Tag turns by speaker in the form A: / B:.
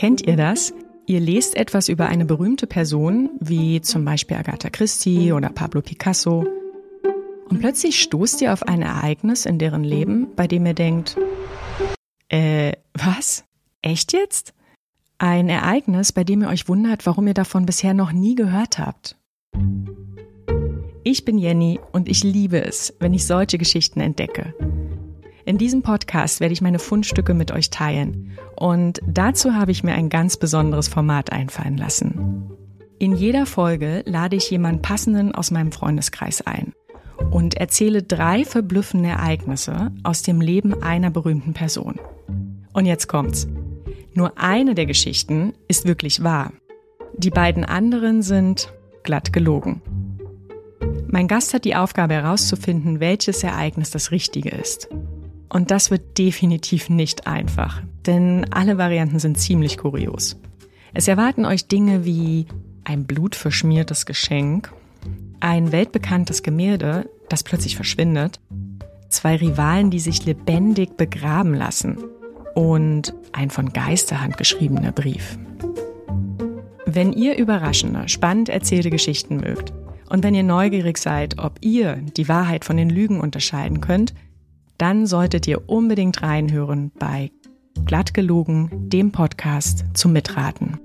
A: Kennt ihr das? Ihr lest etwas über eine berühmte Person, wie zum Beispiel Agatha Christie oder Pablo Picasso, und plötzlich stoßt ihr auf ein Ereignis in deren Leben, bei dem ihr denkt, äh, was? Echt jetzt? Ein Ereignis, bei dem ihr euch wundert, warum ihr davon bisher noch nie gehört habt. Ich bin Jenny und ich liebe es, wenn ich solche Geschichten entdecke. In diesem Podcast werde ich meine Fundstücke mit euch teilen und dazu habe ich mir ein ganz besonderes Format einfallen lassen. In jeder Folge lade ich jemanden passenden aus meinem Freundeskreis ein und erzähle drei verblüffende Ereignisse aus dem Leben einer berühmten Person. Und jetzt kommt's. Nur eine der Geschichten ist wirklich wahr. Die beiden anderen sind glatt gelogen. Mein Gast hat die Aufgabe herauszufinden, welches Ereignis das Richtige ist. Und das wird definitiv nicht einfach, denn alle Varianten sind ziemlich kurios. Es erwarten euch Dinge wie ein blutverschmiertes Geschenk, ein weltbekanntes Gemälde, das plötzlich verschwindet, zwei Rivalen, die sich lebendig begraben lassen und ein von Geisterhand geschriebener Brief. Wenn ihr überraschende, spannend erzählte Geschichten mögt und wenn ihr neugierig seid, ob ihr die Wahrheit von den Lügen unterscheiden könnt, dann solltet ihr unbedingt reinhören bei Glatt gelogen, dem Podcast zum Mitraten.